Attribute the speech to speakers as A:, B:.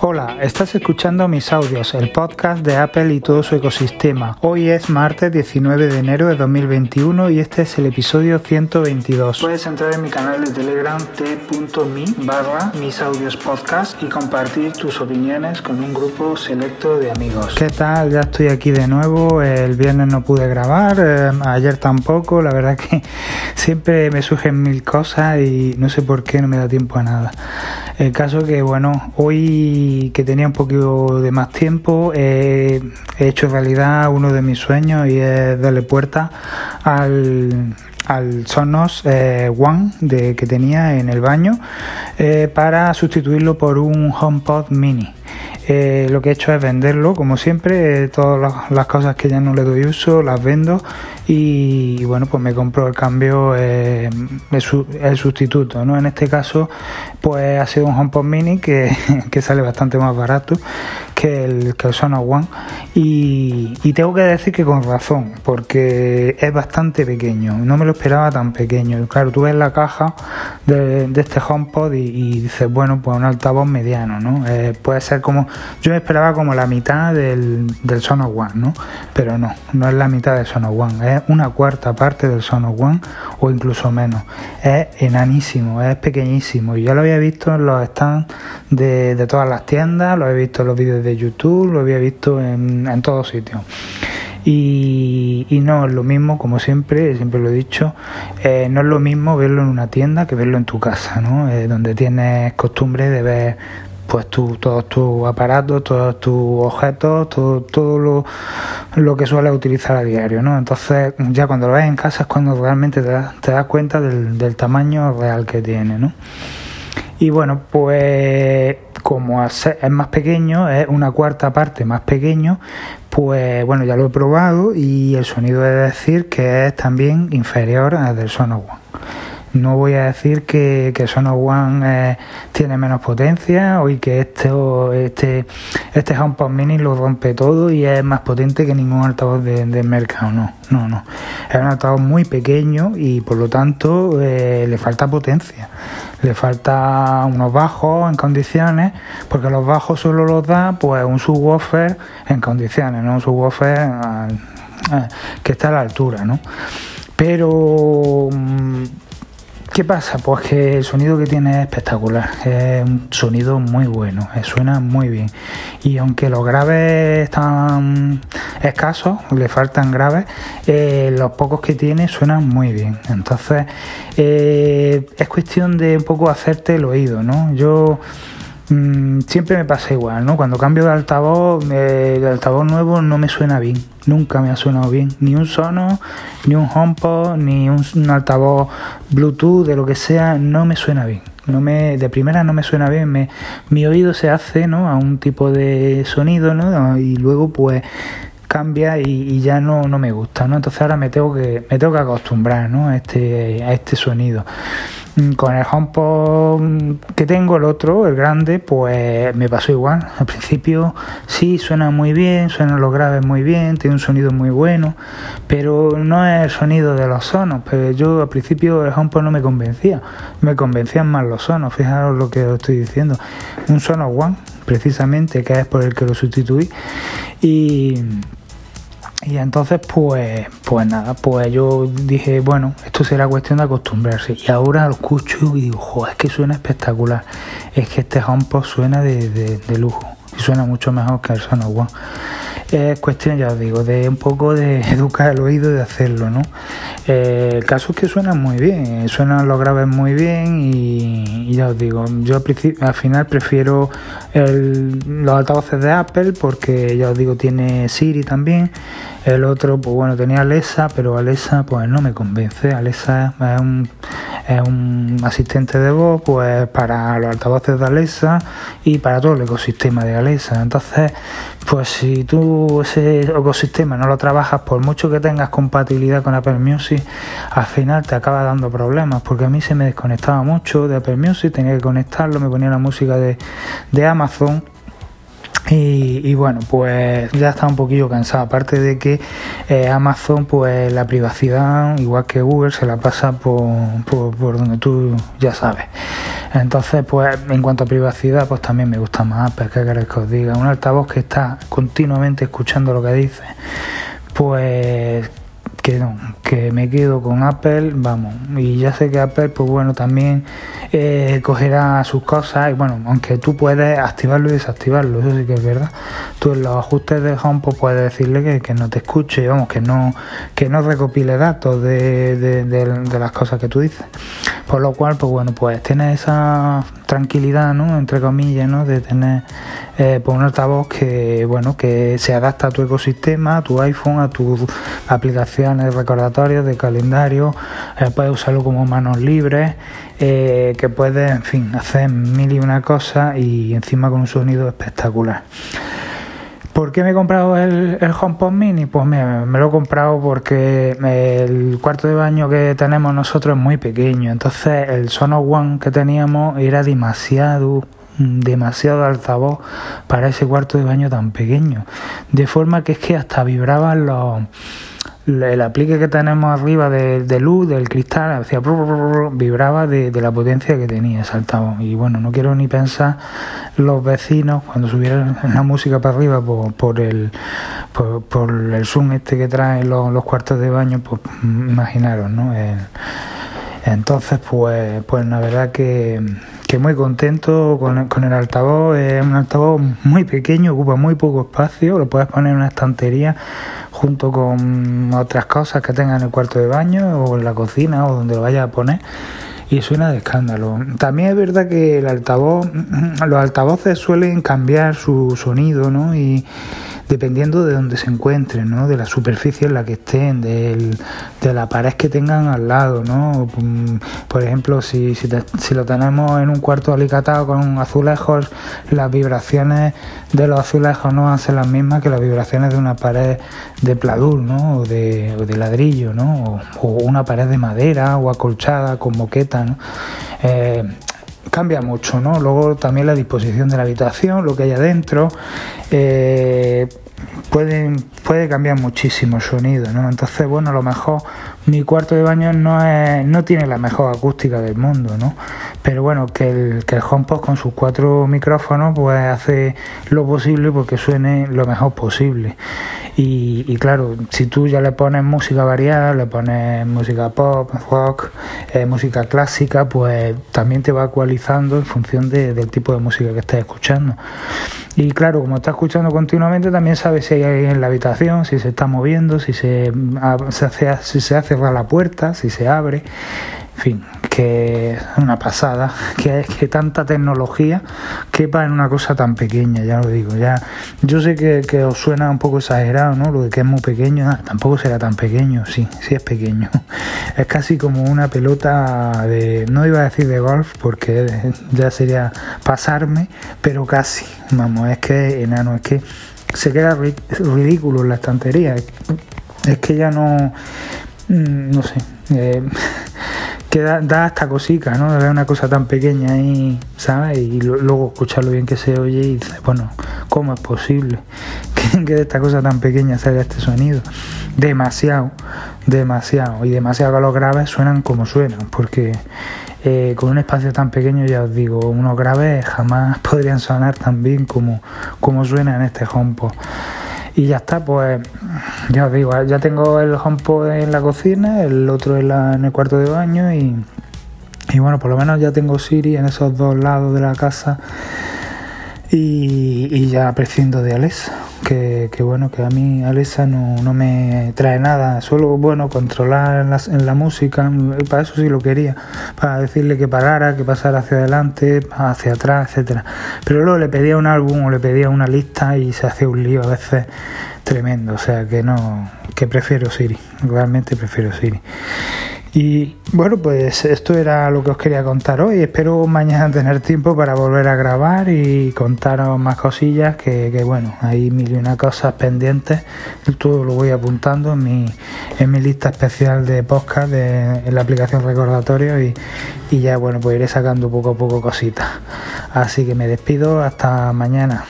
A: Hola, estás escuchando mis audios, el podcast de Apple y todo su ecosistema. Hoy es martes 19 de enero de 2021 y este es el episodio 122. Puedes entrar en mi canal de Telegram t.me barra mis audios podcast y compartir tus opiniones con un grupo selecto de amigos. ¿Qué tal? Ya estoy aquí de nuevo. El viernes no pude grabar, eh, ayer tampoco. La verdad que siempre me surgen mil cosas y no sé por qué no me da tiempo a nada. El caso que, bueno, hoy que tenía un poquito de más tiempo, he hecho realidad uno de mis sueños y es darle puerta al, al Sonos eh, One que tenía en el baño eh, para sustituirlo por un HomePod mini. Eh, lo que he hecho es venderlo, como siempre, todas las cosas que ya no le doy uso las vendo y, bueno, pues me compro el cambio, eh, el sustituto, ¿no? En este caso, pues ha sido un HomePod Mini que, que sale bastante más barato que el, que el Sonos One y, tengo que decir que con razón, porque es bastante pequeño, no me lo esperaba tan pequeño. Claro, tú ves la caja de, este HomePod y, dices, bueno, pues un altavoz mediano, ¿no? Eh, puede ser como, yo me esperaba como la mitad del, del Sonos One, ¿no? Pero no, no es la mitad del Sonos One, una cuarta parte del Sonos One o incluso menos. Es enanísimo, es pequeñísimo. Y yo lo había visto en los stands de, todas las tiendas, lo he visto en los vídeos de YouTube, lo había visto en, en todos sitios. Y, no es lo mismo, como siempre, siempre lo he dicho, eh, no es lo mismo verlo en una tienda que verlo en tu casa, ¿no? Eh, donde tienes costumbre de ver pues tu, todos tus aparatos, todos tus objetos, todo, todo lo, lo, que sueles utilizar a diario, ¿no? Entonces ya cuando lo ves en casa es cuando realmente te, das, cuenta del, tamaño real que tiene, ¿no? Y bueno, pues como es más pequeño, es una cuarta parte más pequeño, pues bueno, ya lo he probado y el sonido de decir que es también inferior al del Sonos One. No voy a decir que, que Sonos One eh, tiene menos potencia o que este, este, este HomePod Mini lo rompe todo y es más potente que ningún altavoz del de mercado. No, no, no. Es un altavoz muy pequeño y por lo tanto eh, le falta potencia. Le falta unos bajos en condiciones, porque los bajos solo los da pues un subwoofer en condiciones, no un subwoofer eh, que está a la altura, ¿no? Pero mm, ¿Qué pasa? Pues que el sonido que tiene es espectacular, es un sonido muy bueno, eh, suena muy bien. Y aunque los graves están escasos, le faltan graves, eh, los pocos que tiene suenan muy bien. Entonces, eh, es cuestión de un poco hacerte el oído, ¿no? Yo Mm, siempre me pasa igual, ¿no? Cuando cambio de altavoz, eh, el altavoz nuevo no me suena bien, nunca me ha sonado bien, ni un sono, ni un HomePod, ni un, altavoz Bluetooth, de lo que sea, no me suena bien. No me, de primera no me suena bien, me, mi oído se hace ¿no? a un tipo de sonido ¿no? y luego pues cambia y, ya no, no, me gusta, ¿no? Entonces ahora me tengo que, me tengo que acostumbrar ¿no? a, este, a este sonido. Mm, con el HomePod que tengo, el otro, el grande, pues me pasó igual. Al principio sí suena muy bien, suenan los graves muy bien, tiene un sonido muy bueno, pero no es el sonido de los sonos. Pero yo al principio el HomePod no me convencía, me convencían más los sonos. Fijaros lo que os estoy diciendo. Un Sonos One, precisamente, que es por el que lo sustituí. Y y entonces, pues, pues nada, pues yo dije, bueno, esto será cuestión de acostumbrarse. Y ahora lo escucho y digo, joder, es que suena espectacular. Es que este HomePod suena de, de, lujo. Y suena mucho mejor que el Sonos. Es cuestión, ya os digo, de un poco de educar el oído de hacerlo, ¿no? Eh, el caso es que suena muy bien, suenan los graves muy bien y, ya os digo, yo al final prefiero los altavoces de Apple porque ya os digo, tiene Siri también el otro, pues bueno, tenía Alexa, pero Alexa pues no me convence. Alexa es un, es un asistente de voz pues para los altavoces de Alexa y para todo el ecosistema de Alexa. Entonces, pues si tú ese ecosistema no lo trabajas, por mucho que tengas compatibilidad con Apple Music, al final te acaba dando problemas, porque a mí se me desconectaba mucho de Apple Music, tenía que conectarlo, me ponía la música de, de Amazon y, bueno, pues ya está un poquillo cansado. Aparte de que eh, Amazon, pues la privacidad, igual que Google, se la pasa por, por, donde tú ya sabes. Entonces, pues en cuanto a privacidad, pues también me gusta más Apple, que queréis que os diga. Un altavoz que está continuamente escuchando lo que dice, pues que no, que me quedo con Apple, vamos, y ya sé que Apple, pues bueno, también eh, cogerá sus cosas, y bueno, aunque tú puedes activarlo y desactivarlo, eso sí que es verdad. Tú en los ajustes de Home pues puedes decirle que, no te escuche, vamos, que no, que no recopile datos de, de, las cosas que tú dices. Por lo cual, pues bueno, pues tienes esa tranquilidad, ¿no? Entre comillas, ¿no? De tener eh, pues un altavoz que, bueno, que se adapta a tu ecosistema, a tu iPhone, a tus aplicaciones recordatorios de calendario, eh, puedes usarlo como manos libres, eh, que puedes, en fin, hacer mil y una cosas y encima con un sonido espectacular. ¿Por qué me he comprado el, el HomePod Mini? Pues me, lo he comprado porque el cuarto de baño que tenemos nosotros es muy pequeño. Entonces el Sonos One que teníamos era demasiado demasiado altavoz para ese cuarto de baño tan pequeño. De forma que es que hasta vibraban los el aplique que tenemos arriba de, luz del cristal hacía vibraba de, la potencia que tenía ese altavoz y bueno no quiero ni pensar los vecinos cuando subieran la música para arriba por, por el por, el zoom este que traen los, cuartos de baño pues imaginaros no entonces pues pues la verdad que que muy contento con el, con el altavoz. Es un altavoz muy pequeño, ocupa muy poco espacio, lo puedes poner en una estantería junto con otras cosas que tenga en el cuarto de baño o en la cocina o donde lo vayas a poner y suena de escándalo. También es verdad que el altavoz, los altavoces suelen cambiar su sonido, ¿no? Y dependiendo de donde se encuentren, ¿no? de la superficie en la que estén, de la pared que tengan al lado. ¿no? Mm, por ejemplo, si, lo tenemos en un cuarto alicatado con azulejos, las vibraciones de los azulejos no ser las mismas que las vibraciones de una pared de pladur ¿no? o, de, ladrillo, ¿no? O, una pared de madera o acolchada con moqueta. ¿no? Eh, cambia mucho, ¿no? Luego también la disposición de la habitación, lo que hay adentro, eh, puede, cambiar muchísimo el sonido, ¿no? Entonces, bueno, a lo mejor mi cuarto de baño no, es, no tiene la mejor acústica del mundo, ¿no? Pero bueno, que el, que el HomePod con sus cuatro micrófonos pues hace lo posible porque suene lo mejor posible. Y, claro, si tú ya le pones música variada, le pones música pop, rock, eh, música clásica, pues también te va ecualizando en función del tipo de música que estés escuchando. Y claro, como estás escuchando continuamente, también sabes si hay alguien en la habitación, si se está moviendo, si se, se hace, si se hace la puerta, si se abre. Fin, que es una pasada, que que tanta tecnología quepa en una cosa tan pequeña, ya lo digo. ya Yo sé que, os suena un poco exagerado, ¿no? Lo de que es muy pequeño, ah, tampoco será tan pequeño, sí, sí es pequeño. Es casi como una pelota de, no iba a decir de golf, porque ya sería pasarme, pero casi, vamos, es que enano, es que se queda ridículo en la estantería. Es que ya no, mm, no sé, eh, que da, hasta cosica, ¿no? De ver una cosa tan pequeña ahí, ¿sabes? Y luego escucharlo bien que se oye y dices, bueno, ¿cómo es posible que, de esta cosa tan pequeña salga este sonido? Demasiado, demasiado. Y demasiado que los graves suenan como suenan, porque eh, con un espacio tan pequeño, ya os digo, unos graves jamás podrían sonar tan bien como, como suena en este HomePod. Y ya está, pues ya os digo, ya tengo el HomePod en la cocina, el otro en, en el cuarto de baño y, y bueno, por lo menos ya tengo Siri en esos dos lados de la casa y, ya prescindo de Alexa, que, bueno, que a mí Alexa no, no, me trae nada, solo bueno controlar en la, en la, música, para eso sí lo quería, para decirle que parara, que pasara hacia adelante, hacia atrás, etcétera. Pero luego le pedía un álbum o le pedía una lista y se hacía un lío a veces tremendo, o sea que no, que prefiero Siri, realmente prefiero Siri. Y bueno, pues esto era lo que os quería contar hoy. Espero mañana tener tiempo para volver a grabar y contaros más cosillas que, bueno, hay mil y una cosas pendientes. Todo lo voy apuntando en mi, en mi lista especial de podcast de, en la aplicación recordatorio y, y ya bueno, pues iré sacando poco a poco cositas. Así que me despido hasta mañana.